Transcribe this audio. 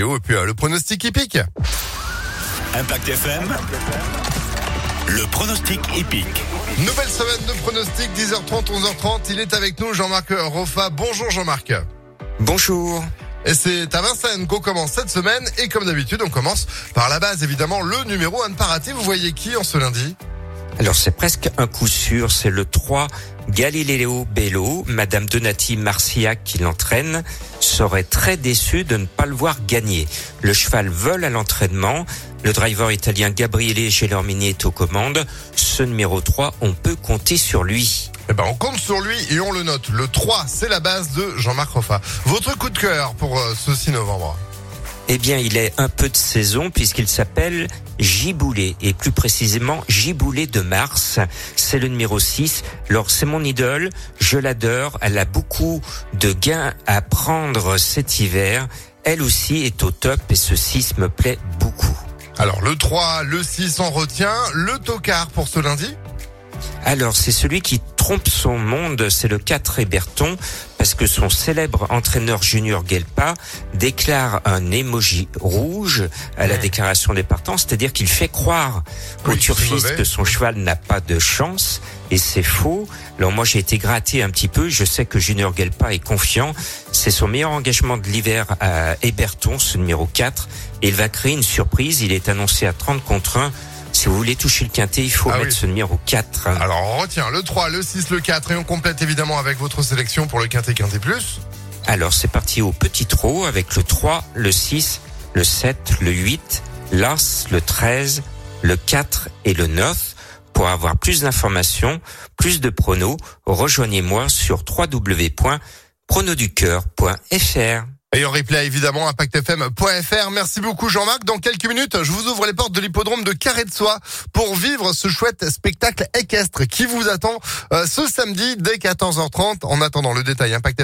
météo et puis euh, le pronostic hippique. Impact FM. Le pronostic épique. Nouvelle semaine de pronostic, 10h30, 11h30. Il est avec nous, Jean-Marc Roffa. Bonjour Jean-Marc. Bonjour. Et c'est à Vincennes qu'on commence cette semaine. Et comme d'habitude, on commence par la base, évidemment, le numéro 1 de Paraty. Vous voyez qui en ce lundi? Alors c'est presque un coup sûr, c'est le 3 Galileo Bello, Madame Donati Marciac qui l'entraîne, serait très déçue de ne pas le voir gagner. Le cheval vole à l'entraînement, le driver italien Gabriele Gelormini est aux commandes. Ce numéro 3, on peut compter sur lui. Eh ben, on compte sur lui et on le note. Le 3, c'est la base de Jean-Marc Roffa. Votre coup de cœur pour euh, ce 6 novembre Eh bien, il est un peu de saison puisqu'il s'appelle Giboulé et plus précisément Giboulé de Mars. C'est le numéro 6. Alors, c'est mon idole. Je l'adore. Elle a beaucoup de gains à prendre cet hiver. Elle aussi est au top et ce 6 me plaît beaucoup. Alors, le 3, le 6, on retient. Le tocard pour ce lundi? Alors, c'est celui qui trompe son monde, c'est le 4 Héberton, parce que son célèbre entraîneur junior Gelpa déclare un émoji rouge à la déclaration des partants, c'est-à-dire qu'il fait croire Oui, au turfiste que son cheval n'a pas de chance, et c'est faux. Alors moi, j'ai été gratté un petit peu, je sais que Junior Gelpa est confiant, c'est son meilleur engagement de l'hiver à Héberton, ce numéro 4, et il va créer une surprise, il est annoncé à 30 contre 1. Si vous voulez toucher le quintet, il faut Ah mettre oui. ce numéro 4. Alors, on retient le 3, le 6, le 4 et on complète évidemment avec votre sélection pour le quintet quintet plus. Alors c'est parti au petit trot avec le 3, le 6, le 7, le 8, l'As, le 13, le 4 et le 9. Pour avoir plus d'informations, plus de pronos, rejoignez-moi sur www.pronoducœur.fr. Et en replay évidemment impactfm.fr. Merci beaucoup Jean-Marc. Dans quelques minutes, je vous ouvre les portes de l'hippodrome de Carré de Soie pour vivre ce chouette spectacle équestre qui vous attend euh, ce samedi dès 14h30. En attendant le détail Impact